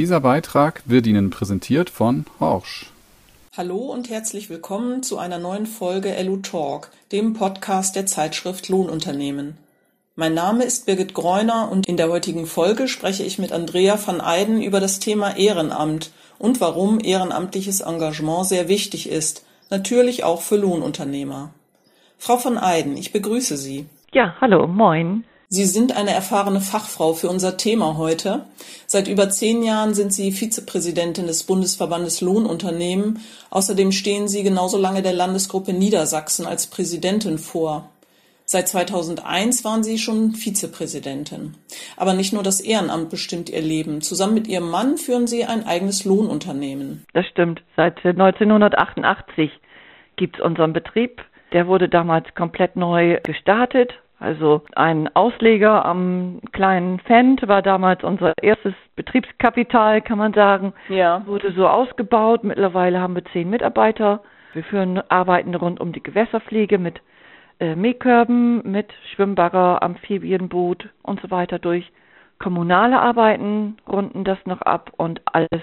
Dieser Beitrag wird Ihnen präsentiert von Horsch. Hallo und herzlich willkommen zu einer neuen Folge LU Talk, dem Podcast der Zeitschrift Lohnunternehmen. Mein Name ist Birgit Greuner und in der heutigen Folge spreche ich mit Andrea van Eyden über das Thema Ehrenamt und warum ehrenamtliches Engagement sehr wichtig ist, natürlich auch für Lohnunternehmer. Frau van Eyden, ich begrüße Sie. Ja, hallo, moin. Sie sind eine erfahrene Fachfrau für unser Thema heute. Seit über zehn Jahren sind Sie Vizepräsidentin des Bundesverbandes Lohnunternehmen. Außerdem stehen Sie genauso lange der Landesgruppe Niedersachsen als Präsidentin vor. Seit 2001 waren Sie schon Vizepräsidentin. Aber nicht nur das Ehrenamt bestimmt Ihr Leben. Zusammen mit Ihrem Mann führen Sie ein eigenes Lohnunternehmen. Das stimmt. Seit 1988 gibt es unseren Betrieb. Der wurde damals komplett neu gestartet also ein Ausleger am kleinen Fendt war damals unser erstes Betriebskapital, kann man sagen. Ja. Wurde so ausgebaut. Mittlerweile haben wir zehn Mitarbeiter. Wir führen Arbeiten rund um die Gewässerpflege mit äh, Mähkörben, mit Schwimmbagger, Amphibienboot und so weiter durch. Kommunale Arbeiten runden das noch ab und alles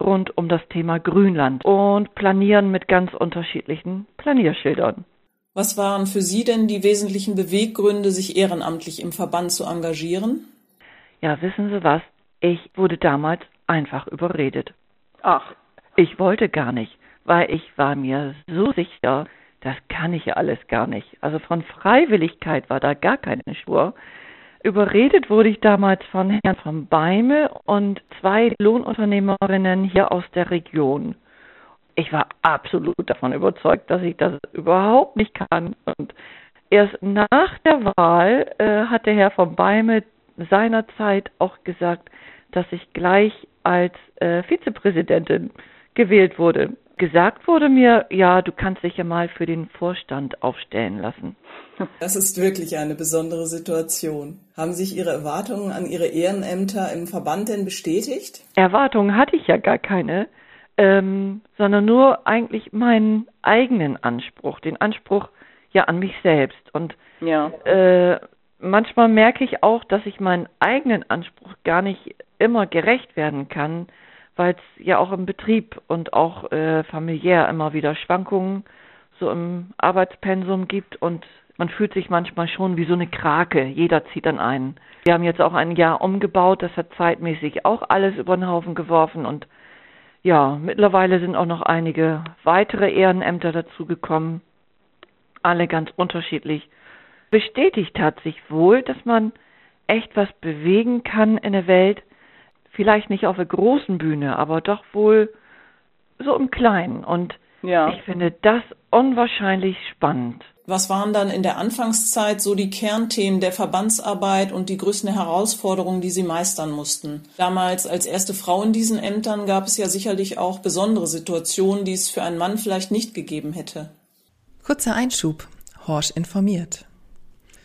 rund um das Thema Grünland und planieren mit ganz unterschiedlichen Planierschildern. Was waren für Sie denn die wesentlichen Beweggründe, sich ehrenamtlich im Verband zu engagieren? Ja, wissen Sie was? Ich wurde damals einfach überredet. Ach. Ich wollte gar nicht, weil ich war mir so sicher, das kann ich ja alles gar nicht. Also von Freiwilligkeit war da gar keine Spur. Überredet wurde ich damals von Herrn von Beime und zwei Lohnunternehmerinnen hier aus der Region ich war absolut davon überzeugt, dass ich das überhaupt nicht kann. Und erst nach der Wahl äh, hat der Herr von Beime seinerzeit auch gesagt, dass ich gleich als äh, Vizepräsidentin gewählt wurde. Gesagt wurde mir, ja, du kannst dich ja mal für den Vorstand aufstellen lassen. Das ist wirklich eine besondere Situation. Haben sich Ihre Erwartungen an Ihre Ehrenämter im Verband denn bestätigt? Erwartungen hatte ich ja gar keine ähm, sondern nur eigentlich meinen eigenen Anspruch, den Anspruch ja an mich selbst. Und ja. äh, manchmal merke ich auch, dass ich meinen eigenen Anspruch gar nicht immer gerecht werden kann, weil es ja auch im Betrieb und auch äh, familiär immer wieder Schwankungen so im Arbeitspensum gibt und man fühlt sich manchmal schon wie so eine Krake. Jeder zieht an einen. Wir haben jetzt auch ein Jahr umgebaut, das hat zeitmäßig auch alles über den Haufen geworfen und ja, mittlerweile sind auch noch einige weitere Ehrenämter dazugekommen, alle ganz unterschiedlich. Bestätigt hat sich wohl, dass man echt was bewegen kann in der Welt, vielleicht nicht auf der großen Bühne, aber doch wohl so im Kleinen. Und ja. ich finde das unwahrscheinlich spannend. Was waren dann in der Anfangszeit so die Kernthemen der Verbandsarbeit und die größten Herausforderungen, die Sie meistern mussten? Damals als erste Frau in diesen Ämtern gab es ja sicherlich auch besondere Situationen, die es für einen Mann vielleicht nicht gegeben hätte. Kurzer Einschub. Horsch informiert.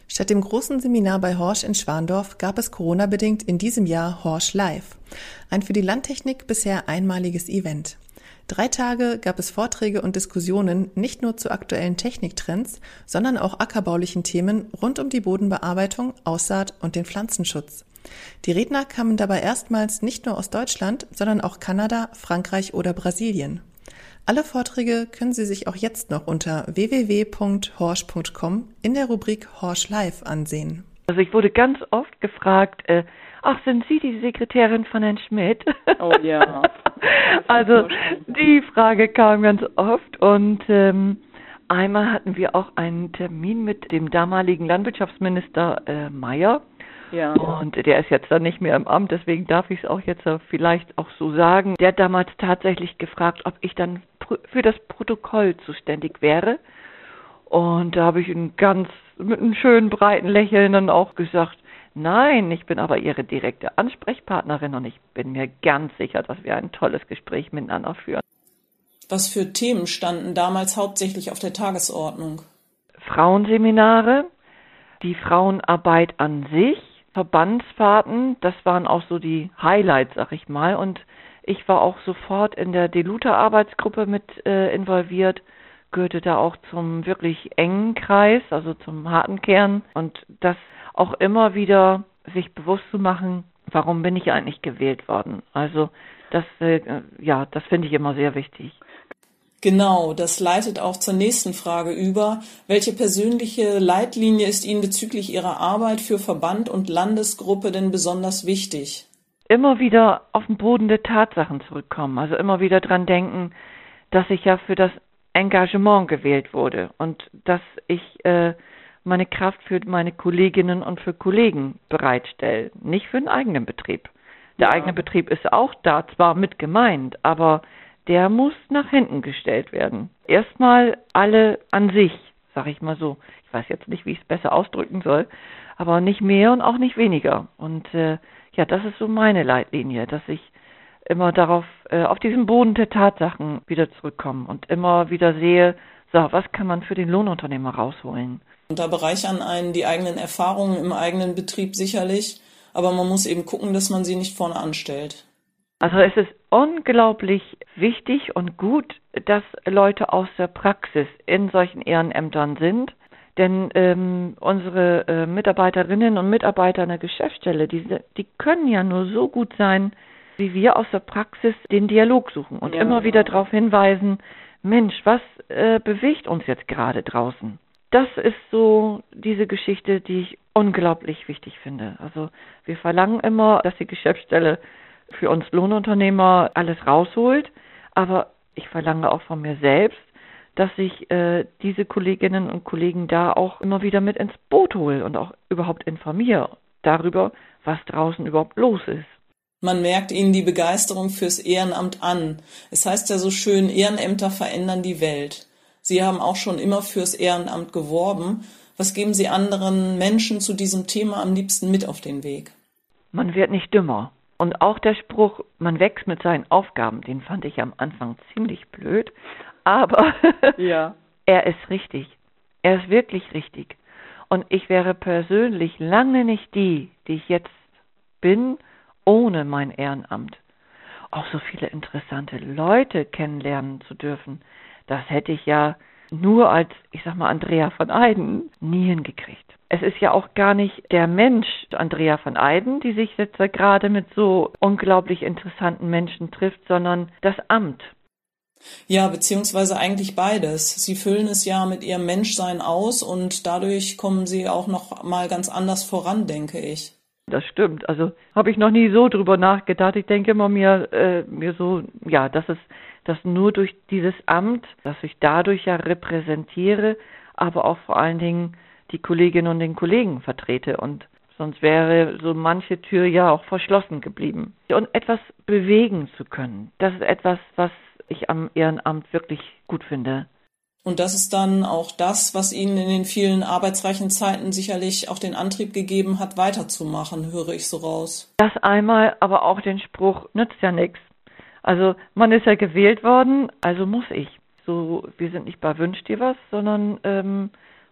Statt dem großen Seminar bei Horsch in Schwandorf gab es Corona-bedingt in diesem Jahr Horsch Live. Ein für die Landtechnik bisher einmaliges Event. Drei Tage gab es Vorträge und Diskussionen nicht nur zu aktuellen Techniktrends, sondern auch ackerbaulichen Themen rund um die Bodenbearbeitung, Aussaat und den Pflanzenschutz. Die Redner kamen dabei erstmals nicht nur aus Deutschland, sondern auch Kanada, Frankreich oder Brasilien. Alle Vorträge können Sie sich auch jetzt noch unter www.horsch.com in der Rubrik Horsch Live ansehen. Also ich wurde ganz oft gefragt, äh, ach, sind Sie die Sekretärin von Herrn Schmidt? Oh ja. also die Frage kam ganz oft und ähm, einmal hatten wir auch einen Termin mit dem damaligen Landwirtschaftsminister äh, Mayer. Ja. Und der ist jetzt dann nicht mehr im Amt, deswegen darf ich es auch jetzt vielleicht auch so sagen. Der hat damals tatsächlich gefragt, ob ich dann für das Protokoll zuständig wäre. Und da habe ich ihn ganz mit einem schönen breiten Lächeln dann auch gesagt, Nein, ich bin aber Ihre direkte Ansprechpartnerin und ich bin mir ganz sicher, dass wir ein tolles Gespräch miteinander führen. Was für Themen standen damals hauptsächlich auf der Tagesordnung? Frauenseminare, die Frauenarbeit an sich, Verbandsfahrten, das waren auch so die Highlights, sag ich mal. Und ich war auch sofort in der Deluta-Arbeitsgruppe mit äh, involviert, gehörte da auch zum wirklich engen Kreis, also zum harten Kern. Und das auch immer wieder sich bewusst zu machen, warum bin ich eigentlich gewählt worden? Also das, äh, ja, das finde ich immer sehr wichtig. Genau, das leitet auch zur nächsten Frage über. Welche persönliche Leitlinie ist Ihnen bezüglich Ihrer Arbeit für Verband und Landesgruppe denn besonders wichtig? Immer wieder auf den Boden der Tatsachen zurückkommen, also immer wieder dran denken, dass ich ja für das Engagement gewählt wurde und dass ich äh, meine Kraft für meine Kolleginnen und für Kollegen bereitstelle, nicht für den eigenen Betrieb. Der ja. eigene Betrieb ist auch da zwar mit gemeint, aber der muss nach hinten gestellt werden. Erstmal alle an sich, sag ich mal so. Ich weiß jetzt nicht, wie ich es besser ausdrücken soll, aber nicht mehr und auch nicht weniger. Und äh, ja, das ist so meine Leitlinie, dass ich immer darauf, äh, auf diesen Boden der Tatsachen wieder zurückkomme und immer wieder sehe, so, was kann man für den Lohnunternehmer rausholen? Und da bereichern einen die eigenen Erfahrungen im eigenen Betrieb sicherlich, aber man muss eben gucken, dass man sie nicht vorne anstellt. Also es ist unglaublich wichtig und gut, dass Leute aus der Praxis in solchen Ehrenämtern sind. Denn ähm, unsere äh, Mitarbeiterinnen und Mitarbeiter an der Geschäftsstelle, die, die können ja nur so gut sein, wie wir aus der Praxis den Dialog suchen und ja, immer wieder darauf hinweisen, Mensch, was äh, bewegt uns jetzt gerade draußen? Das ist so diese Geschichte, die ich unglaublich wichtig finde. Also wir verlangen immer, dass die Geschäftsstelle für uns Lohnunternehmer alles rausholt, aber ich verlange auch von mir selbst, dass ich äh, diese Kolleginnen und Kollegen da auch immer wieder mit ins Boot hole und auch überhaupt informiere darüber, was draußen überhaupt los ist. Man merkt ihnen die Begeisterung fürs Ehrenamt an. Es heißt ja so schön, Ehrenämter verändern die Welt. Sie haben auch schon immer fürs Ehrenamt geworben. Was geben Sie anderen Menschen zu diesem Thema am liebsten mit auf den Weg? Man wird nicht dümmer. Und auch der Spruch, man wächst mit seinen Aufgaben, den fand ich am Anfang ziemlich blöd, aber ja. er ist richtig. Er ist wirklich richtig. Und ich wäre persönlich lange nicht die, die ich jetzt bin, ohne mein Ehrenamt. Auch so viele interessante Leute kennenlernen zu dürfen, das hätte ich ja nur als, ich sag mal, Andrea von Eiden nie hingekriegt. Es ist ja auch gar nicht der Mensch Andrea von Eiden, die sich jetzt gerade mit so unglaublich interessanten Menschen trifft, sondern das Amt. Ja, beziehungsweise eigentlich beides. Sie füllen es ja mit ihrem Menschsein aus und dadurch kommen sie auch noch mal ganz anders voran, denke ich. Das stimmt. Also habe ich noch nie so drüber nachgedacht. Ich denke immer mir, äh, mir so, ja, dass es, dass nur durch dieses Amt, dass ich dadurch ja repräsentiere, aber auch vor allen Dingen die Kolleginnen und den Kollegen vertrete und sonst wäre so manche Tür ja auch verschlossen geblieben. Und etwas bewegen zu können, das ist etwas, was ich am Ehrenamt wirklich gut finde. Und das ist dann auch das, was Ihnen in den vielen arbeitsreichen Zeiten sicherlich auch den Antrieb gegeben hat, weiterzumachen, höre ich so raus. Das einmal, aber auch den Spruch, nützt ja nichts. Also man ist ja gewählt worden, also muss ich. So, wir sind nicht bei Wünsch dir was, sondern ähm,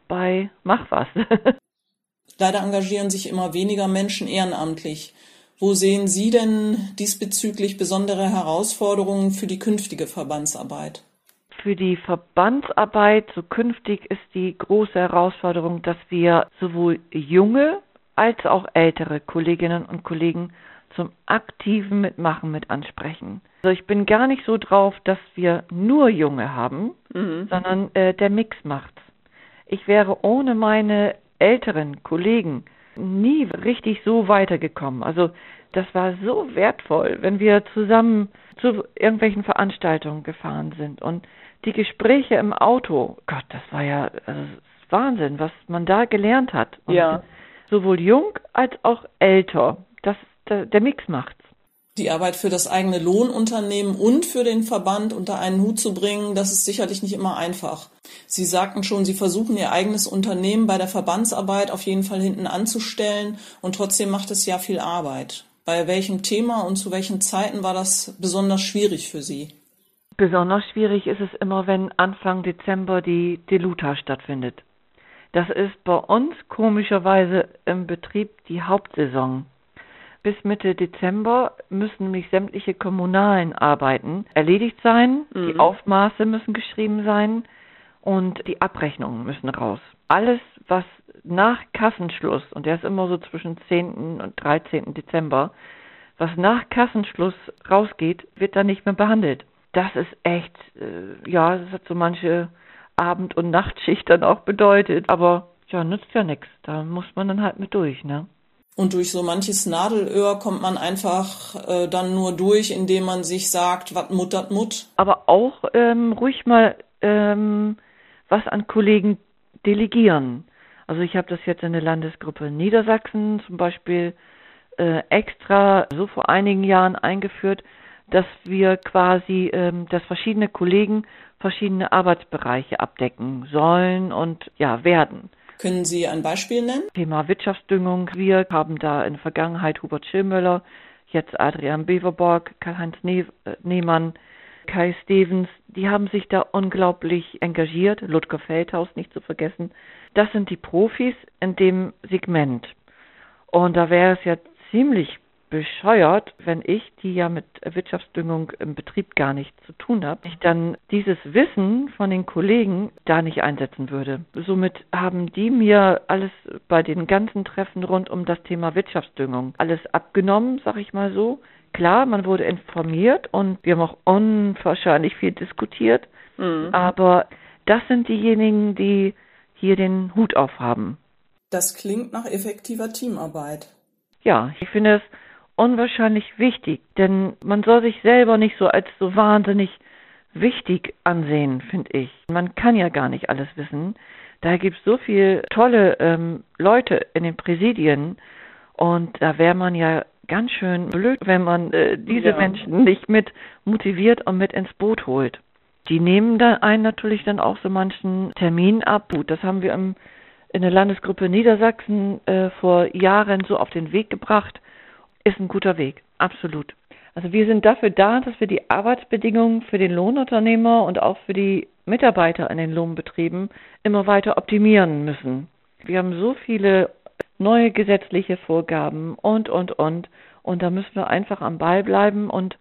bei Mach was. Leider engagieren sich immer weniger Menschen ehrenamtlich. Wo sehen Sie denn diesbezüglich besondere Herausforderungen für die künftige Verbandsarbeit? Für die Verbandsarbeit so künftig ist die große Herausforderung, dass wir sowohl junge als auch ältere Kolleginnen und Kollegen zum aktiven Mitmachen mit ansprechen. Also ich bin gar nicht so drauf, dass wir nur Junge haben, mhm. sondern äh, der Mix macht's. Ich wäre ohne meine älteren Kollegen nie richtig so weitergekommen. Also das war so wertvoll, wenn wir zusammen zu irgendwelchen Veranstaltungen gefahren sind und die Gespräche im Auto. Gott, das war ja also, Wahnsinn, was man da gelernt hat. Und ja. Sowohl jung als auch älter. Das der, der Mix macht's die Arbeit für das eigene Lohnunternehmen und für den Verband unter einen Hut zu bringen, das ist sicherlich nicht immer einfach. Sie sagten schon, Sie versuchen Ihr eigenes Unternehmen bei der Verbandsarbeit auf jeden Fall hinten anzustellen und trotzdem macht es ja viel Arbeit. Bei welchem Thema und zu welchen Zeiten war das besonders schwierig für Sie? Besonders schwierig ist es immer, wenn Anfang Dezember die Deluta stattfindet. Das ist bei uns komischerweise im Betrieb die Hauptsaison. Bis Mitte Dezember müssen nämlich sämtliche kommunalen Arbeiten erledigt sein. Mhm. Die Aufmaße müssen geschrieben sein und die Abrechnungen müssen raus. Alles, was nach Kassenschluss, und der ist immer so zwischen 10. und 13. Dezember, was nach Kassenschluss rausgeht, wird dann nicht mehr behandelt. Das ist echt, äh, ja, das hat so manche Abend- und Nachtschicht dann auch bedeutet. Aber ja, nützt ja nichts. Da muss man dann halt mit durch, ne? Und durch so manches Nadelöhr kommt man einfach äh, dann nur durch, indem man sich sagt, wat muttert mut. Aber auch ähm, ruhig mal ähm, was an Kollegen delegieren. Also ich habe das jetzt in der Landesgruppe Niedersachsen zum Beispiel äh, extra so vor einigen Jahren eingeführt, dass wir quasi, ähm, dass verschiedene Kollegen verschiedene Arbeitsbereiche abdecken sollen und ja werden. Können Sie ein Beispiel nennen? Thema Wirtschaftsdüngung. Wir haben da in der Vergangenheit Hubert Schillmüller, jetzt Adrian Beverborg, Karl-Heinz ne Nehmann, Kai Stevens, die haben sich da unglaublich engagiert, Ludger Feldhaus nicht zu vergessen. Das sind die Profis in dem Segment. Und da wäre es ja ziemlich bescheuert, wenn ich, die ja mit Wirtschaftsdüngung im Betrieb gar nichts zu tun habe, ich dann dieses Wissen von den Kollegen da nicht einsetzen würde. Somit haben die mir alles bei den ganzen Treffen rund um das Thema Wirtschaftsdüngung alles abgenommen, sag ich mal so. Klar, man wurde informiert und wir haben auch unwahrscheinlich viel diskutiert, mhm. aber das sind diejenigen, die hier den Hut aufhaben. Das klingt nach effektiver Teamarbeit. Ja, ich finde es unwahrscheinlich wichtig, denn man soll sich selber nicht so als so wahnsinnig wichtig ansehen, finde ich. Man kann ja gar nicht alles wissen. Da gibt es so viele tolle ähm, Leute in den Präsidien und da wäre man ja ganz schön blöd, wenn man äh, diese ja. Menschen nicht mit motiviert und mit ins Boot holt. Die nehmen da einen natürlich dann auch so manchen Termin ab. Gut, das haben wir im, in der Landesgruppe Niedersachsen äh, vor Jahren so auf den Weg gebracht ist ein guter Weg, absolut. Also wir sind dafür da, dass wir die Arbeitsbedingungen für den Lohnunternehmer und auch für die Mitarbeiter in den Lohnbetrieben immer weiter optimieren müssen. Wir haben so viele neue gesetzliche Vorgaben und, und, und. Und da müssen wir einfach am Ball bleiben und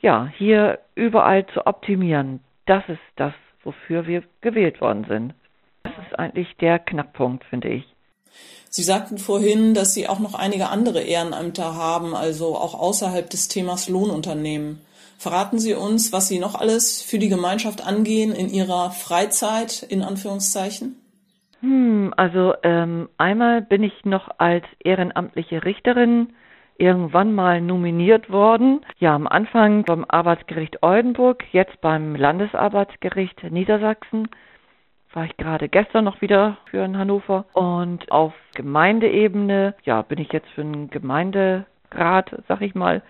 ja, hier überall zu optimieren. Das ist das, wofür wir gewählt worden sind. Das ist eigentlich der Knackpunkt, finde ich. Sie sagten vorhin, dass Sie auch noch einige andere Ehrenämter haben, also auch außerhalb des Themas Lohnunternehmen. Verraten Sie uns, was Sie noch alles für die Gemeinschaft angehen in Ihrer Freizeit, in Anführungszeichen? Hm, also ähm, einmal bin ich noch als ehrenamtliche Richterin irgendwann mal nominiert worden. Ja, am Anfang beim Arbeitsgericht Oldenburg, jetzt beim Landesarbeitsgericht Niedersachsen war ich gerade gestern noch wieder für in Hannover. Und auf Gemeindeebene, ja, bin ich jetzt für einen Gemeinderat, sag ich mal,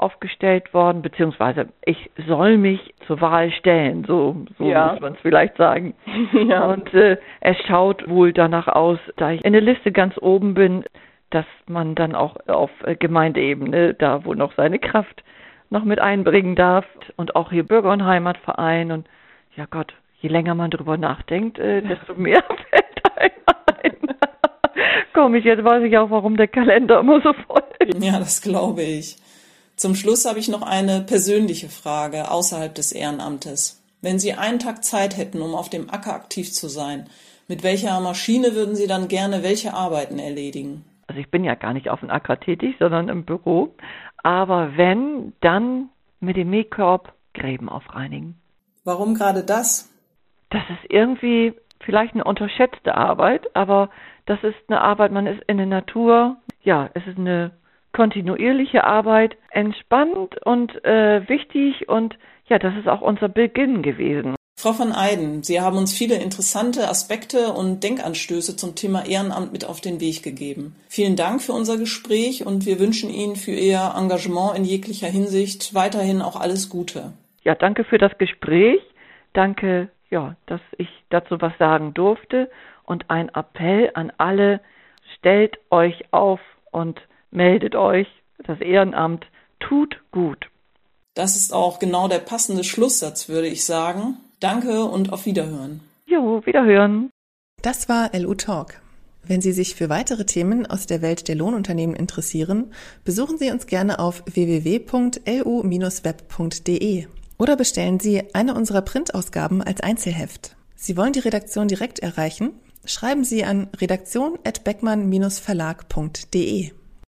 aufgestellt worden, beziehungsweise ich soll mich zur Wahl stellen, so, so ja. muss man es vielleicht sagen. ja. Und äh, es schaut wohl danach aus, da ich in der Liste ganz oben bin, dass man dann auch auf Gemeindeebene da wohl noch seine Kraft noch mit einbringen darf und auch hier Bürger- und Heimatverein und ja Gott, je länger man drüber nachdenkt, äh, desto mehr fällt einem ein. Komm ich, jetzt weiß ich auch, warum der Kalender immer so voll ist. Ja, das glaube ich. Zum Schluss habe ich noch eine persönliche Frage außerhalb des Ehrenamtes. Wenn Sie einen Tag Zeit hätten, um auf dem Acker aktiv zu sein, mit welcher Maschine würden Sie dann gerne welche Arbeiten erledigen? Also ich bin ja gar nicht auf dem Acker tätig, sondern im Büro. Aber wenn, dann mit dem Mähkorb Gräben aufreinigen. Warum gerade das? Das ist irgendwie vielleicht eine unterschätzte Arbeit, aber das ist eine Arbeit, man ist in der Natur, ja, es ist eine kontinuierliche Arbeit, entspannt und äh, wichtig und ja, das ist auch unser Beginn gewesen. Frau van Eyden, Sie haben uns viele interessante Aspekte und Denkanstöße zum Thema Ehrenamt mit auf den Weg gegeben. Vielen Dank für unser Gespräch und wir wünschen Ihnen für Ihr Engagement in jeglicher Hinsicht weiterhin auch alles Gute. Ja, danke für das Gespräch. Danke ja, dass ich dazu was sagen durfte und ein Appell an alle, stellt euch auf und meldet euch. Das Ehrenamt tut gut. Das ist auch genau der passende Schlusssatz, würde ich sagen. Danke und auf Wiederhören. Jo, Wiederhören. Das war LU Talk. Wenn Sie sich für weitere Themen aus der Welt der Lohnunternehmen interessieren, besuchen Sie uns gerne auf www.lu-web.de. Oder bestellen Sie eine unserer Printausgaben als Einzelheft. Sie wollen die Redaktion direkt erreichen? Schreiben Sie an redaktion@beckmann-verlag.de.